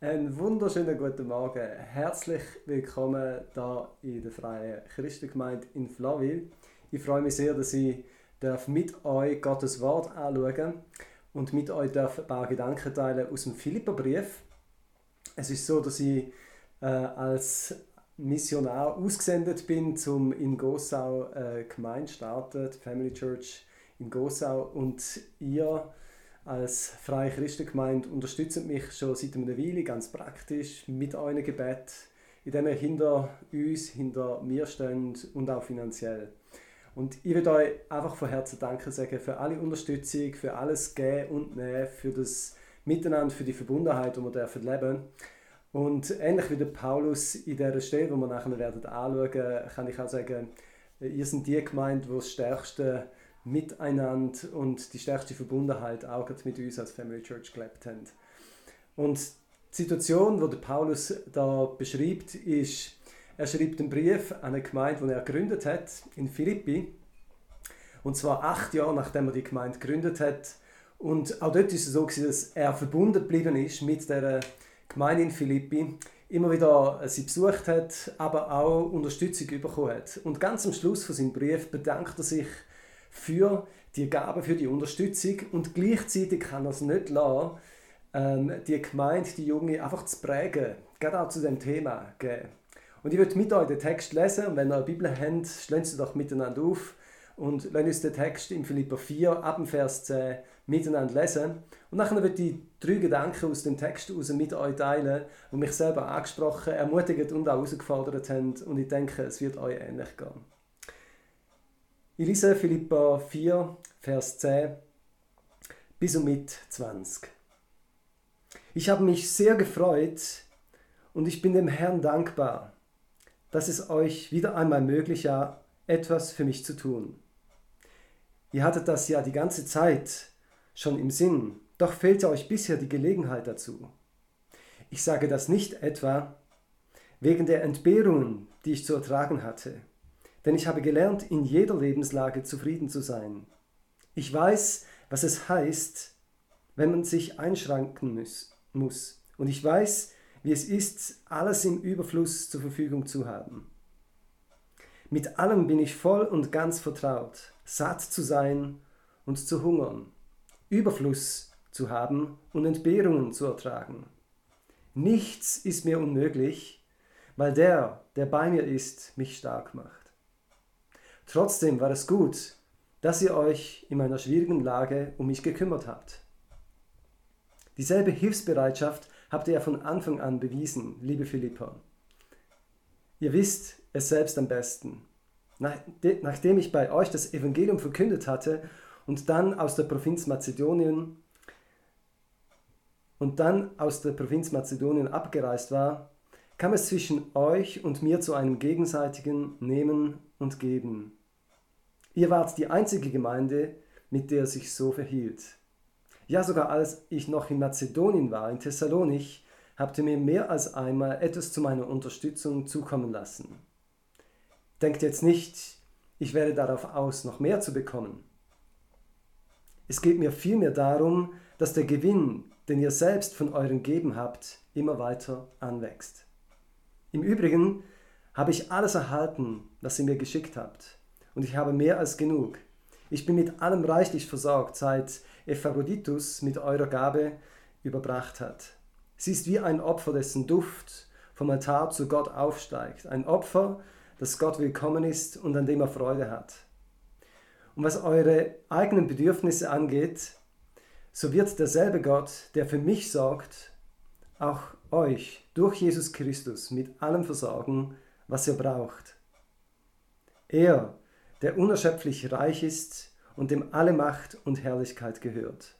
Einen wunderschönen guten Morgen. Herzlich willkommen da in der Freien Christengemeinde in Flawil. Ich freue mich sehr, dass ich mit euch Gottes Wort anschauen und mit euch ein paar Gedanken teilen aus dem Philipperbrief. Es ist so, dass ich äh, als Missionar ausgesendet bin, um in Gossau äh, Gemeinde starten, die Family Church in Gossau und ihr als Freie Christengemeinde unterstützt mich schon seit einer Weile ganz praktisch mit euren Gebet, indem ihr hinter uns, hinter mir steht und auch finanziell. Und ich würde euch einfach von Herzen danken sagen für alle Unterstützung, für alles Gehen und Nehmen, für das Miteinander, für die Verbundenheit, die wir dürfen leben Und ähnlich wie der Paulus in dieser Stelle, die wir nachher werden anschauen, kann ich auch sagen, ihr seid die Gemeinde, die das stärkste Miteinander und die stärkste Verbundenheit auch mit uns als Family Church gelebt haben. Und die Situation, die Paulus da beschreibt, ist, er schreibt einen Brief an eine Gemeinde, die er gegründet hat in Philippi. Und zwar acht Jahre nachdem er die Gemeinde gegründet hat. Und auch dort ist es so, dass er verbunden geblieben ist mit der Gemeinde in Philippi, immer wieder sie besucht hat, aber auch Unterstützung bekommen hat. Und ganz am Schluss von seinem Brief bedankt er sich für die Gabe, für die Unterstützung und gleichzeitig kann er es nicht lassen, ähm, die Gemeinde, die Junge einfach zu prägen, gerade auch zu dem Thema geben. Und ich würde mit euch den Text lesen und wenn ihr eine Bibel habt, schlagt sie doch miteinander auf und lasst uns den Text in Philippa 4 ab dem Vers 10 miteinander lesen. Und nachher würde ich drei Gedanken aus dem Text heraus mit euch teilen, die mich selber angesprochen, ermutigt und auch herausgefordert haben und ich denke, es wird euch ähnlich gehen. Ich lese Philippa 4, Vers 10 bis und mit 20. Ich habe mich sehr gefreut und ich bin dem Herrn dankbar, dass es euch wieder einmal möglich war, etwas für mich zu tun. Ihr hattet das ja die ganze Zeit schon im Sinn, doch fehlte euch bisher die Gelegenheit dazu. Ich sage das nicht etwa wegen der Entbehrungen, die ich zu ertragen hatte denn ich habe gelernt, in jeder Lebenslage zufrieden zu sein. Ich weiß, was es heißt, wenn man sich einschränken muss. Und ich weiß, wie es ist, alles im Überfluss zur Verfügung zu haben. Mit allem bin ich voll und ganz vertraut, satt zu sein und zu hungern, Überfluss zu haben und Entbehrungen zu ertragen. Nichts ist mir unmöglich, weil der, der bei mir ist, mich stark macht. Trotzdem war es gut, dass ihr euch in meiner schwierigen Lage um mich gekümmert habt. Dieselbe Hilfsbereitschaft habt ihr ja von Anfang an bewiesen, liebe Philippa. Ihr wisst es selbst am besten. Nachdem ich bei euch das Evangelium verkündet hatte und dann aus der Provinz Mazedonien und dann aus der Provinz Mazedonien abgereist war, kam es zwischen euch und mir zu einem gegenseitigen Nehmen und Geben. Ihr wart die einzige Gemeinde, mit der er sich so verhielt. Ja, sogar als ich noch in Mazedonien war, in Thessalonich, habt ihr mir mehr als einmal etwas zu meiner Unterstützung zukommen lassen. Denkt jetzt nicht, ich wäre darauf aus, noch mehr zu bekommen. Es geht mir vielmehr darum, dass der Gewinn, den ihr selbst von euren Geben habt, immer weiter anwächst. Im Übrigen habe ich alles erhalten, was ihr mir geschickt habt und ich habe mehr als genug. Ich bin mit allem reichlich versorgt, seit Epaphroditus mit eurer Gabe überbracht hat. Sie ist wie ein Opfer, dessen Duft vom Altar zu Gott aufsteigt. Ein Opfer, das Gott willkommen ist und an dem er Freude hat. Und was eure eigenen Bedürfnisse angeht, so wird derselbe Gott, der für mich sorgt, auch euch durch Jesus Christus mit allem versorgen, was ihr braucht. Er der unerschöpflich reich ist und dem alle Macht und Herrlichkeit gehört.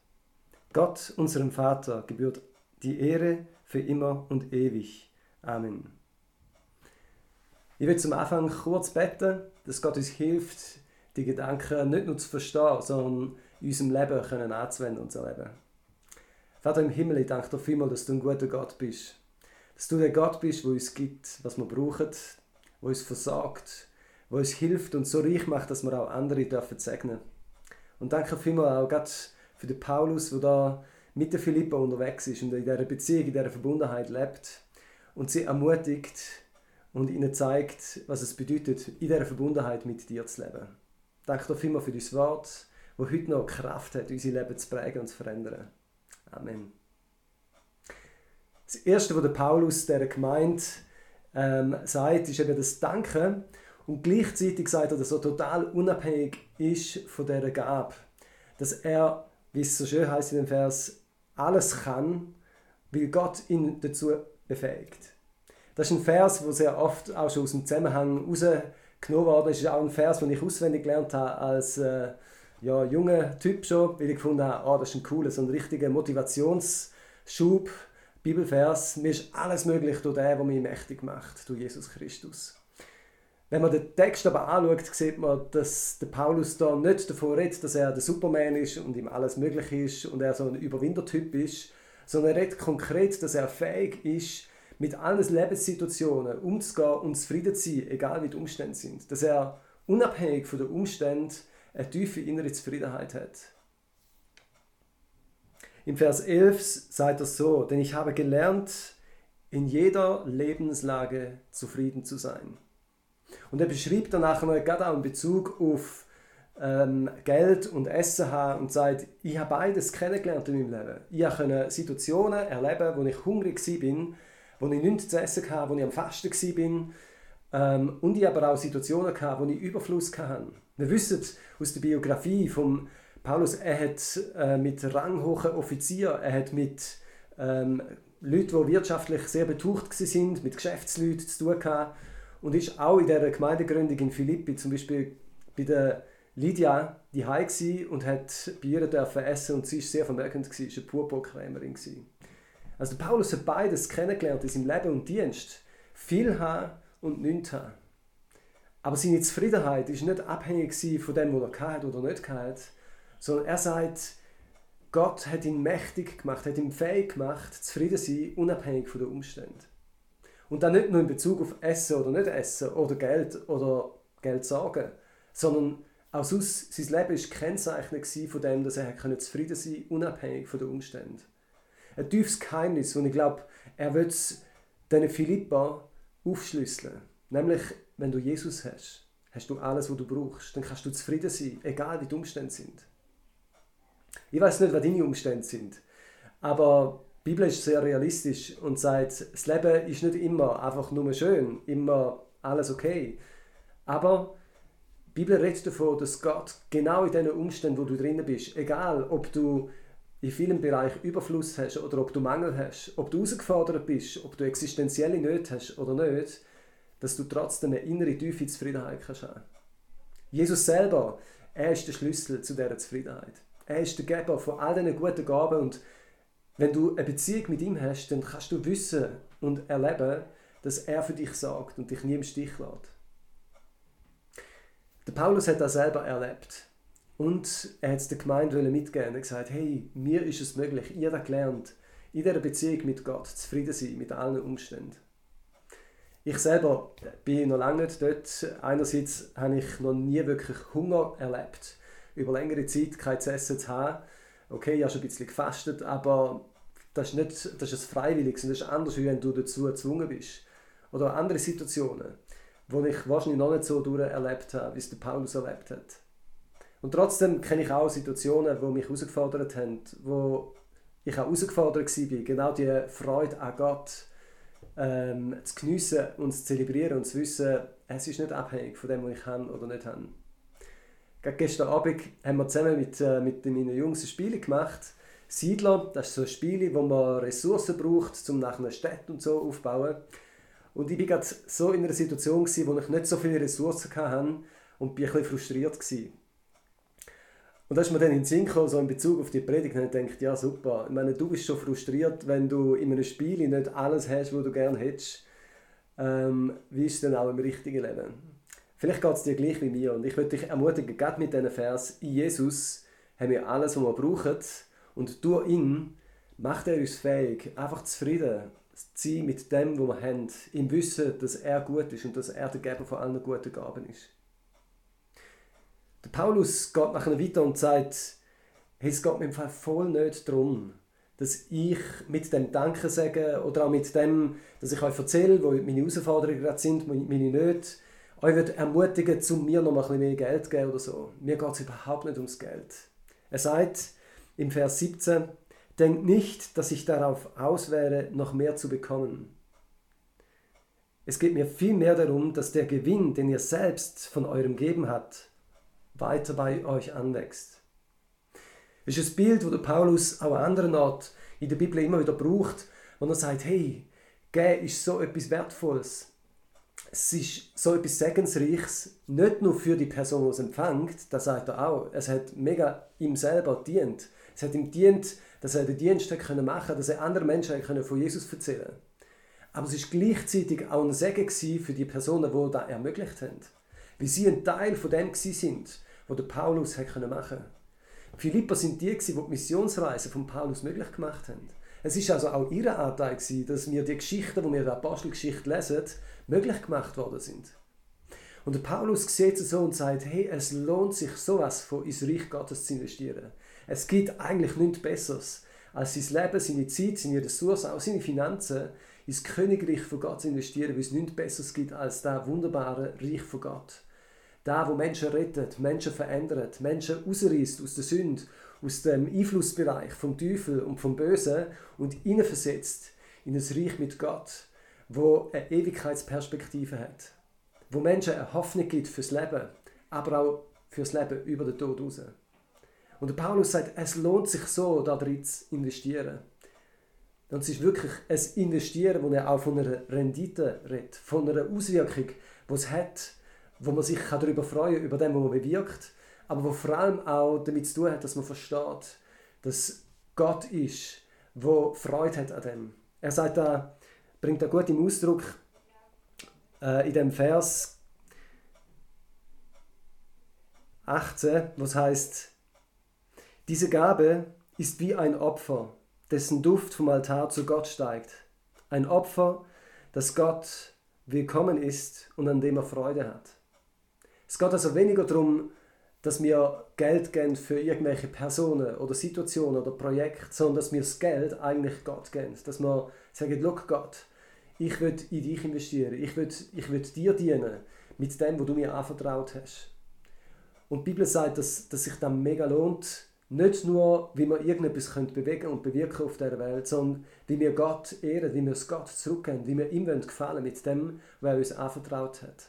Gott, unserem Vater, gebührt die Ehre für immer und ewig. Amen. Ich will zum Anfang kurz beten, dass Gott uns hilft, die Gedanken nicht nur zu verstehen, sondern in unserem Leben können anzuwenden und zu leben. Vater im Himmel, ich danke dir vielmals, dass du ein guter Gott bist. Dass du der Gott bist, der uns gibt, was wir brauchen, der uns versorgt, wo uns hilft und so reich macht, dass wir auch andere dürfen segnen. Und danke vielmals auch Gott für den Paulus, der da mit der Philippa unterwegs ist und in dieser Beziehung, in dieser Verbundenheit lebt und sie ermutigt und ihnen zeigt, was es bedeutet, in dieser Verbundenheit mit dir zu leben. Danke dir vielmals für dein Wort, das heute noch Kraft hat, unser Leben zu prägen und zu verändern. Amen. Das Erste, was der Paulus der Gemeinde ähm, sagt, ist eben das Danken und gleichzeitig sagt er, dass er total unabhängig ist von dieser Gabe. Dass er, wie es so schön heißt in dem Vers, alles kann, weil Gott ihn dazu befähigt. Das ist ein Vers, der sehr oft auch schon aus dem Zusammenhang rausgenommen worden ist. Das ist auch ein Vers, den ich auswendig gelernt habe als äh, ja, junger Typ schon, weil ich gefunden habe, oh, das ist ein cooler, so ein richtiger Motivationsschub, Bibelvers. Mir ist alles möglich durch den, der mich mächtig macht, durch Jesus Christus. Wenn man den Text aber anschaut, sieht man, dass der Paulus da nicht davon redet, dass er der Superman ist und ihm alles möglich ist und er so ein Überwintertyp ist, sondern er redet konkret, dass er fähig ist, mit allen Lebenssituationen umzugehen und zufrieden zu sein, egal wie die Umstände sind. Dass er unabhängig von den Umständen eine tiefe innere Zufriedenheit hat. Im Vers 11 sagt er so, denn ich habe gelernt, in jeder Lebenslage zufrieden zu sein. Und er beschreibt danach noch gerade auch in Bezug auf ähm, Geld und Essen haben und sagt, ich habe beides kennengelernt in meinem Leben. Ich konnte Situationen erleben, wo ich hungrig war, wo ich nichts zu essen hatte, wo ich am Fasten war. Ähm, und ich aber auch Situationen hatte, wo ich Überfluss hatte. Wir wissen aus der Biografie von Paulus, er hat äh, mit ranghohen Offizieren, er hat mit ähm, Leuten, die wirtschaftlich sehr betucht waren, mit Geschäftsleuten zu tun gehabt und ist auch in der Gemeindegründung in Philippi zum Beispiel bei der Lydia die und hat bei ihr dürfen essen und sie ist sehr vermögend gewesen, ist eine Purpurkrämerin Also der Paulus hat beides kennengelernt in seinem Leben und Dienst. Viel haben und nichts haben. Aber seine Zufriedenheit ist nicht abhängig von dem, was er hat oder nicht hat, sondern er sagt, Gott hat ihn mächtig gemacht, hat ihn fähig gemacht, zufrieden zu sein, unabhängig von den Umständen. Und dann nicht nur in Bezug auf Essen oder nicht Essen oder Geld oder Geld sagen, sondern auch sonst, sein Leben war gekennzeichnet von dem, dass er zufrieden sein konnte, unabhängig von den Umständen. Ein tiefes Geheimnis, und ich glaube, er will es diesen Philippa aufschlüsseln. Nämlich, wenn du Jesus hast, hast du alles, was du brauchst. Dann kannst du zufrieden sein, egal wie die Umstände sind. Ich weiß nicht, was deine Umstände sind, aber die Bibel ist sehr realistisch und sagt, das Leben ist nicht immer einfach nur schön, immer alles okay. Aber die Bibel redet davon, dass Gott genau in den Umständen, wo du drinnen bist, egal ob du in vielen Bereichen Überfluss hast oder ob du Mangel hast, ob du herausgefordert bist, ob du existenzielle Nöte hast oder nicht, dass du trotzdem eine innere tiefe Zufriedenheit kannst haben. Jesus selber, er ist der Schlüssel zu dieser Zufriedenheit. Er ist der Geber von all diesen guten Gaben und wenn du eine Beziehung mit ihm hast, dann kannst du wissen und erleben, dass er für dich sorgt und dich nie im Stich lässt. Der Paulus hat das selber erlebt. Und er hat es der Gemeinde mitgeben. Hat gesagt, hey, mir ist es möglich, ihr habt gelernt, in dieser Beziehung mit Gott zufrieden sein mit allen Umständen. Ich selber bin noch lange nicht dort. Einerseits habe ich noch nie wirklich Hunger erlebt, über längere Zeit kein essen zu haben okay, ich habe schon ein bisschen gefastet, aber das ist nicht das ist freiwillig, das ist anders, wie wenn du dazu gezwungen bist. Oder andere Situationen, wo ich wahrscheinlich noch nicht so durch erlebt habe, wie es der Paulus erlebt hat. Und trotzdem kenne ich auch Situationen, wo mich herausgefordert haben, wo ich auch herausgefordert war, genau die Freude an Gott ähm, zu geniessen und zu zelebrieren und zu wissen, es ist nicht abhängig von dem, was ich habe oder nicht habe. Gerade gestern Abend haben wir zusammen mit, äh, mit meinen Jungs ein Spiel gemacht. Siedler, das ist so ein Spiel, wo man Ressourcen braucht, um nach einer Stadt und so aufzubauen. Und ich war gerade so in einer Situation, gewesen, wo ich nicht so viele Ressourcen hatte und bin ein bisschen frustriert. Gewesen. Und da ist mir dann in den Sinn gekommen, so in Bezug auf die Predigt, und ich gedacht, ja super, ich meine, du bist schon frustriert, wenn du in einem Spiel nicht alles hast, was du gerne hättest. Ähm, wie ist es denn auch im richtigen Leben? Vielleicht geht es dir gleich wie mir und ich würde dich ermutigen, gerade mit diesen Vers, in Jesus haben wir alles, was wir brauchen und durch ihn macht er uns fähig, einfach zufrieden zu sein mit dem, was wir haben, im Wissen, dass er gut ist und dass er der Geber von allen guten Gaben ist. Der Paulus geht nachher weiter und sagt, hey, es geht mir im Fall voll nicht darum, dass ich mit dem Danken sage oder auch mit dem, dass ich euch erzähle, wo meine Herausforderungen gerade sind, meine Nöte, euch wird ermutigen, zu mir noch ein bisschen mehr Geld zu geben oder so. Mir geht es überhaupt nicht ums Geld. Er sagt im Vers 17, denkt nicht, dass ich darauf aus wäre, noch mehr zu bekommen. Es geht mir vielmehr darum, dass der Gewinn, den ihr selbst von eurem Geben habt, weiter bei euch anwächst. Das ist ein Bild, das Paulus auch an anderen Orten in der Bibel immer wieder braucht, wo er sagt, hey, Geben ist so etwas Wertvolles. Es ist so etwas Segensreiches, nicht nur für die Person, die es empfängt, das sagt er auch, es hat mega ihm selber dient. Es hat ihm dient, dass er den Dienst machen konnte, dass er anderen Menschen von Jesus erzählen konnte. Aber es ist gleichzeitig auch ein Segen für die Personen, die das ermöglicht haben. Wie sie ein Teil von dem sind, was der Paulus machen konnte. Philipper sind die, die die Missionsreise von Paulus möglich gemacht haben. Es ist also auch ihr Anteil, dass wir die Geschichten, die wir in der Apostelgeschichte lesen, möglich gemacht worden sind. Und der Paulus sieht es so und sagt, hey, es lohnt sich sowas von ins Reich Gottes zu investieren. Es gibt eigentlich nichts Besseres, als sein Leben, seine Zeit, seine Ressourcen, auch seine Finanzen ins Königreich von Gott zu investieren, weil es nichts Besseres gibt als das wunderbare Reich von Gott. Da, wo Menschen rettet, Menschen verändert, Menschen ausreißt aus der Sünde, aus dem Einflussbereich vom Teufel und vom Bösen und versetzt in das Reich mit Gott, wo eine Ewigkeitsperspektive hat, wo Menschen eine Hoffnung gibt fürs Leben, aber auch fürs Leben über den Tod raus. Und Paulus sagt, es lohnt sich so, da drin zu investieren. Und es ist wirklich ein Investieren, wo er auch von einer Rendite redet, von einer Auswirkung, die es hat, wo man sich darüber freuen kann, über dem, was man bewirkt, aber wo vor allem auch damit zu tun hat, dass man versteht, dass Gott ist, wo Freude hat an dem. Er sagt da, bringt da gut im Ausdruck äh, in dem Vers 18, was heißt, diese Gabe ist wie ein Opfer, dessen Duft vom Altar zu Gott steigt. Ein Opfer, das Gott willkommen ist und an dem er Freude hat. Es geht also weniger darum, dass wir Geld geben für irgendwelche Personen oder Situationen oder Projekte, sondern dass wir das Geld eigentlich Gott geben. Dass wir sagen, look Gott, ich will in dich investieren, ich will, ich will dir dienen mit dem, was du mir anvertraut hast. Und die Bibel sagt, dass, dass sich das mega lohnt, nicht nur, wie wir irgendetwas bewegen und bewirken auf der Welt, sondern wie wir Gott ehren, wie wir es Gott zurückgeben, wie wir ihm gefallen mit dem, was er uns anvertraut hat.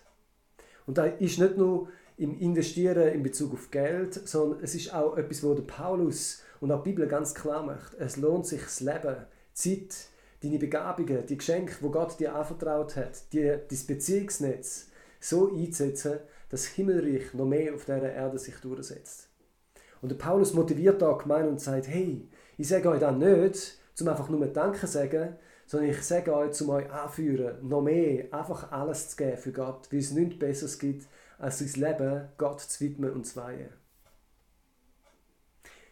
Und da ist nicht nur im Investieren in Bezug auf Geld, sondern es ist auch etwas, wo der Paulus und auch die Bibel ganz klar macht. Es lohnt sich das Leben, Zeit, deine Begabungen, die Geschenke, wo Gott dir anvertraut hat, die, dein Beziehungsnetz so einzusetzen, dass das Himmelreich noch mehr auf dieser Erde sich durchsetzt. Und der Paulus motiviert da gemein und sagt, hey, ich sage euch das nicht, um einfach nur Danke zu sagen, sondern ich sage euch, um euch anführen, noch mehr, einfach alles zu geben für Gott, weil es nichts Besseres gibt, als sein Leben Gott zu widmen und zu weihen.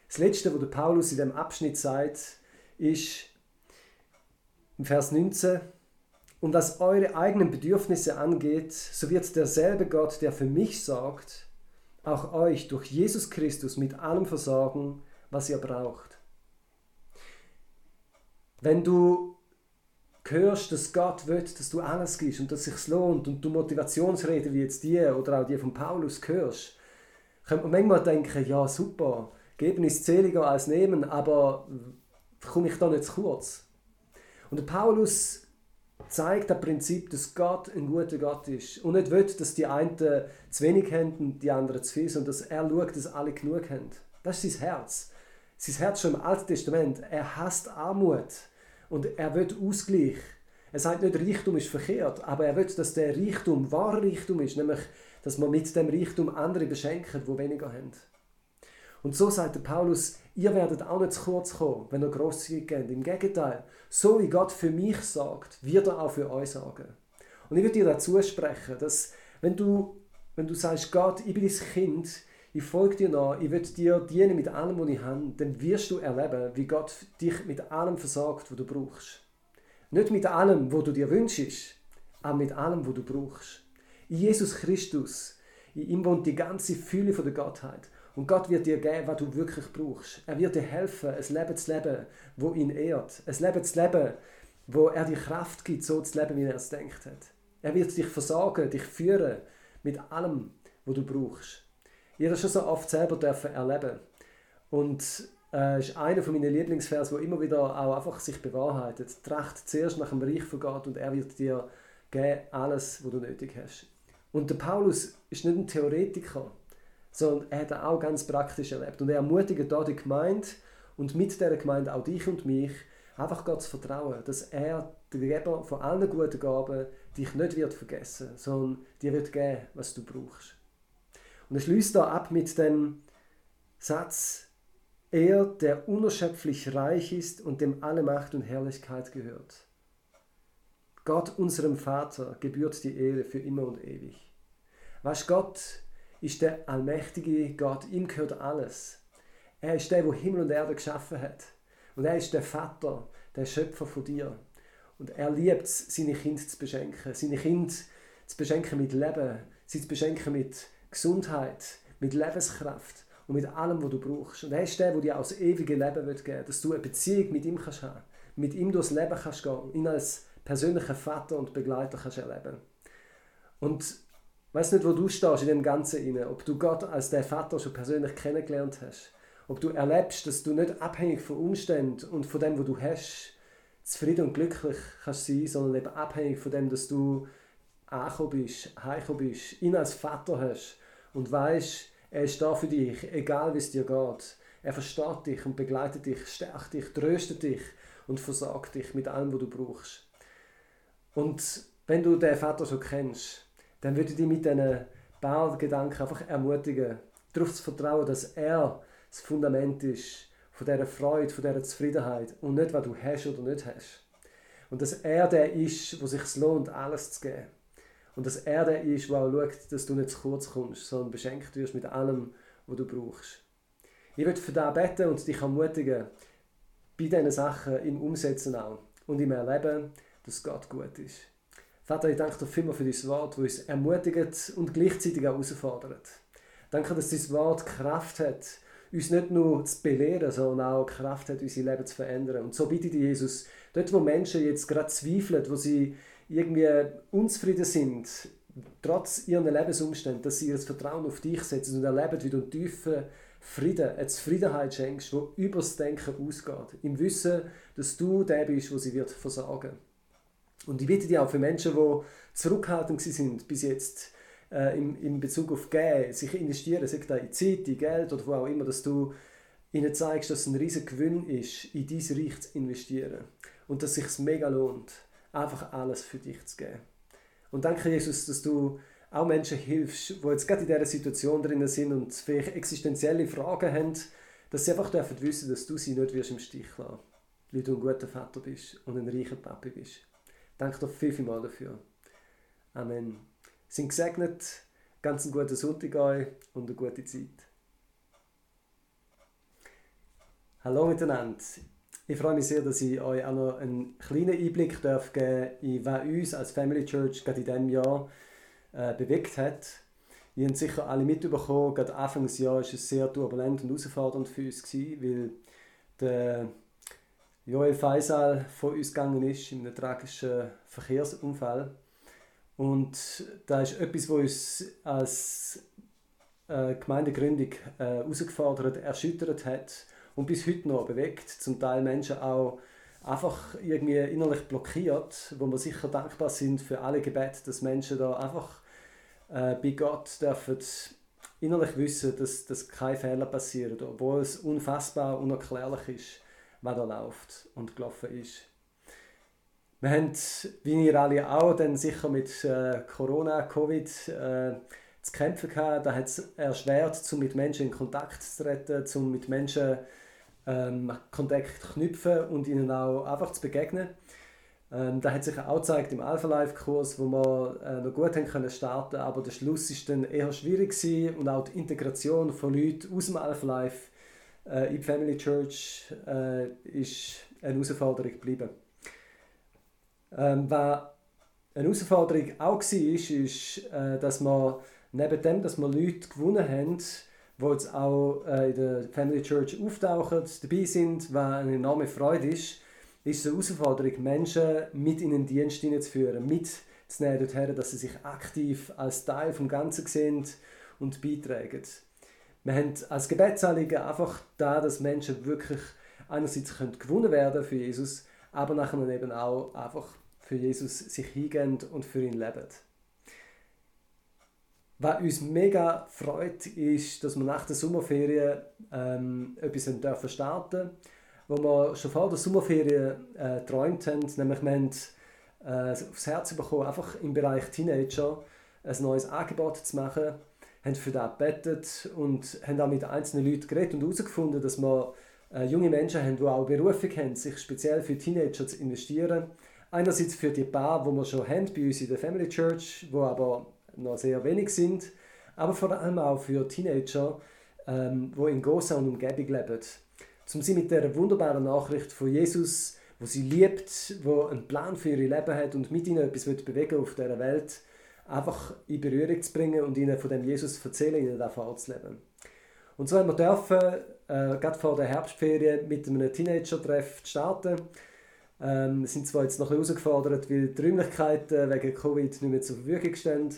Das Letzte, was der Paulus in dem Abschnitt sagt, ist im Vers 19, und was eure eigenen Bedürfnisse angeht, so wird derselbe Gott, der für mich sorgt, auch euch durch Jesus Christus mit allem versorgen, was ihr braucht. Wenn du hörst, dass Gott will, dass du alles gibst und dass es sich lohnt und du Motivationsreden wie jetzt die oder auch die von Paulus hörst, könnte man manchmal denken, ja super, geben ist zähliger als nehmen, aber komme ich da nicht zu kurz? Und Paulus zeigt das Prinzip, dass Gott ein guter Gott ist und nicht will, dass die einen zu wenig haben und die anderen zu viel, sondern dass er schaut, dass alle genug haben. Das ist sein Herz. Sein Herz schon im Alten Testament. Er hasst Armut. Und er will Ausgleich. Er sagt nicht, Reichtum ist verkehrt, aber er will, dass der Reichtum wahrer Reichtum ist, nämlich, dass man mit dem Reichtum andere beschenkt, die weniger haben. Und so sagt der Paulus, ihr werdet auch nicht zu kurz kommen, wenn ihr grosszügig geht. Im Gegenteil, so wie Gott für mich sagt, wird er auch für euch sagen. Und ich würde dir dazu sprechen, dass wenn du, wenn du sagst, Gott, ich bin dein Kind, ich folge dir nach, ich will dir dienen mit allem, was ich habe, dann wirst du erleben, wie Gott dich mit allem versorgt, was du brauchst. Nicht mit allem, was du dir wünschst, aber mit allem, was du brauchst. In Jesus Christus, in ihm wohnt die ganze Fülle von der Gottheit. Und Gott wird dir geben, was du wirklich brauchst. Er wird dir helfen, ein Leben zu leben, wo ihn ehrt. Ein Leben zu leben, wo er dir Kraft gibt, so zu leben, wie er es denkt hat. Er wird dich versorgen, dich führen mit allem, was du brauchst. Ich habe schon so oft selber dürfen erleben. Und äh, ist einer von meinen Lieblingsvers, wo immer wieder auch einfach sich bewahrheitet. Tracht zuerst nach dem Reich von Gott und er wird dir geben alles, was du nötig hast. Und der Paulus ist nicht ein Theoretiker, sondern er hat auch ganz praktisch erlebt. Und er ermutigt da die Gemeinde und mit dieser Gemeinde auch dich und mich, einfach Gott zu vertrauen, dass er, der Geber von allen guten Gaben, dich nicht wird vergessen, sondern dir wird geben, was du brauchst. Und er schließt da ab mit dem Satz, er, der unerschöpflich reich ist und dem alle Macht und Herrlichkeit gehört. Gott, unserem Vater, gebührt die Ehre für immer und ewig. Was Gott ist der allmächtige Gott, ihm gehört alles. Er ist der, wo Himmel und Erde geschaffen hat. Und er ist der Vater, der Schöpfer von dir. Und er liebt es, seine Kinder zu beschenken. Seine Kinder zu beschenken mit Leben, sie zu beschenken mit Gesundheit, mit Lebenskraft und mit allem, was du brauchst. Und er ist der, der dir auch das ewige Leben geben will, dass du eine Beziehung mit ihm kannst haben, mit ihm durchs Leben kannst gehen, ihn als persönlichen Vater und Begleiter kannst erleben. Und ich weiß nicht, wo du stehst in dem Ganzen inne, ob du Gott als der Vater schon persönlich kennengelernt hast, ob du erlebst, dass du nicht abhängig von Umständen und von dem, was du hast, zufrieden und glücklich kannst sein, sondern eben abhängig von dem, dass du angekommen bist, heimgekommen bist, ihn als Vater hast und weißt, er ist da für dich, egal wie es dir geht. Er versteht dich und begleitet dich, stärkt dich, tröstet dich und versorgt dich mit allem, was du brauchst. Und wenn du den Vater schon kennst, dann würde ich dich mit diesen paar Gedanken einfach ermutigen, darauf zu vertrauen, dass er das Fundament ist von dieser Freude, von dieser Zufriedenheit und nicht, was du hast oder nicht hast. Und dass er der ist, wo sich lohnt, alles zu geben. Und dass er der ist, der auch schaut, dass du nicht zu kurz kommst, sondern beschenkt wirst mit allem, was du brauchst. Ich würde für dich beten und dich ermutigen, bei diesen Sachen im Umsetzen auch und im Erleben, dass Gott gut ist. Vater, ich danke dir vielmals für dein Wort, das uns ermutigt und gleichzeitig auch herausfordert. Danke, dass dein Wort Kraft hat, uns nicht nur zu belehren, sondern auch Kraft hat, unser Leben zu verändern. Und so bitte ich dich, Jesus, dort, wo Menschen jetzt gerade zweifeln, wo sie irgendwie unzufrieden sind, trotz ihren Lebensumständen, dass sie ihr Vertrauen auf dich setzen und erleben, wie du einen tiefen Frieden, eine Zufriedenheit schenkst, die über das Denken ausgeht. Im Wissen, dass du der bist, wo sie wird versagen. Und ich bitte dich auch für Menschen, die zurückhaltend sind bis jetzt äh, in, in Bezug auf Geld, sich investieren, sei das in Zeit, in Geld oder wo auch immer, dass du ihnen zeigst, dass es ein riesiger Gewinn ist, in dein Reich zu investieren. Und dass es sich mega lohnt einfach alles für dich zu geben. Und danke, Jesus, dass du auch Menschen hilfst, die jetzt gerade in dieser Situation drin sind und vielleicht existenzielle Fragen haben, dass sie einfach dürfen wissen, dass du sie nicht wirst im Stich lassen weil du ein guter Vater bist und ein reicher Papi bist. Danke dir viel, viel mal dafür. Amen. Sind gesegnet, ganz einen guten Sonntag euch und eine gute Zeit. Hallo miteinander. Ich freue mich sehr, dass ich euch auch noch einen kleinen Einblick darf geben in was uns als Family Church gerade in diesem Jahr äh, bewegt hat. Ihr habt sicher alle mitbekommen, gerade Anfang des Jahres war es sehr turbulent und herausfordernd für uns, weil der Joel Faisal von uns gegangen ist in einem tragischen Verkehrsunfall. Und da ist etwas, was uns als äh, Gemeindegründung äh, herausgefordert, erschüttert hat und bis heute noch bewegt, zum Teil Menschen auch einfach irgendwie innerlich blockiert, wo wir sicher dankbar sind für alle Gebete, dass Menschen da einfach äh, bei Gott dürfen innerlich wissen, dass, dass keine Fehler passieren, obwohl es unfassbar unerklärlich ist, was da läuft und gelaufen ist. Wir haben, wie ihr alle auch, dann sicher mit äh, Corona, Covid äh, zu kämpfen gehabt. Da hat es erschwert, um mit Menschen in Kontakt zu treten, um mit Menschen ähm, Kontakt knüpfen und ihnen auch einfach zu begegnen. Ähm, da hat sich auch gezeigt im Alpha Life Kurs, wo wir äh, noch gut haben können starten, aber der Schluss ist dann eher schwierig gewesen und auch die Integration von Leuten aus dem Alpha Life äh, in die Family Church äh, ist eine Herausforderung geblieben. Ähm, was eine Herausforderung auch war, ist, ist äh, dass wir neben dem, dass wir Leute gewonnen haben, die jetzt auch äh, in der Family Church auftauchen, dabei sind, was eine enorme Freude ist, ist es eine Herausforderung, Menschen mit in den Dienst hineinzuführen, mitzunehmen dorthin, dass sie sich aktiv als Teil vom Ganzen sehen und beitragen. Wir haben als Gebetsanliegen einfach da, dass Menschen wirklich einerseits gewonnen werden für Jesus, aber nachher eben auch einfach für Jesus sich hingehen und für ihn leben. Was uns mega freut, ist, dass wir nach der Sommerferien ähm, etwas dürfen starten wo wir schon vor der Sommerferien äh, geträumt haben. Nämlich wir haben äh, aufs Herz bekommen, einfach im Bereich Teenager ein neues Angebot zu machen. Haben für das gebetet und haben auch mit einzelnen Leuten geredet und herausgefunden, dass wir äh, junge Menschen haben, die auch Berufung haben, sich speziell für Teenager zu investieren. Einerseits für die paar, die wir schon haben bei uns in der Family Church, wo aber noch sehr wenig sind, aber vor allem auch für Teenager, ähm, die in Gosa und Umgebung leben. Um sie mit der wunderbaren Nachricht von Jesus, wo sie liebt, wo einen Plan für ihr Leben hat und mit ihnen etwas bewegen auf dieser Welt, einfach in Berührung zu bringen und ihnen von dem Jesus zu erzählen, ihnen davon zu leben. Und so haben wir dürfen, äh, gerade vor der Herbstferien mit einem Teenager-Treff starten. Ähm, sind zwar jetzt noch ein herausgefordert, weil die Räumlichkeiten wegen Covid nicht mehr zur Verfügung stehen.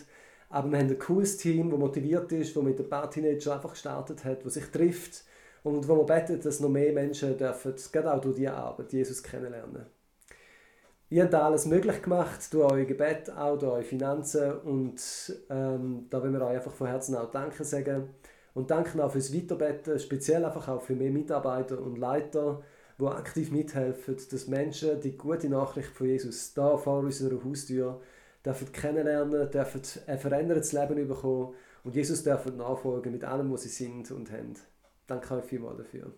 Aber wir haben ein cooles Team, das motiviert ist, das mit ein paar Teenagern einfach gestartet hat, das sich trifft und wo wir beten, dass noch mehr Menschen dürfen, gerade auch durch diese Arbeit, Jesus kennenlernen. Ihr habt alles möglich gemacht, durch euer Gebet, auch durch eure Finanzen und ähm, da wollen wir euch einfach von Herzen auch Danke sagen. Und danke auch fürs Weiterbeten, speziell einfach auch für mehr Mitarbeiter und Leiter, die aktiv mithelfen, dass Menschen die gute Nachricht von Jesus da vor unserer Haustür dürfen kennenlernen, dürfen ein verändertes Leben bekommen und Jesus dürfen nachfolgen mit allem, was sie sind und haben. Danke euch vielmals dafür.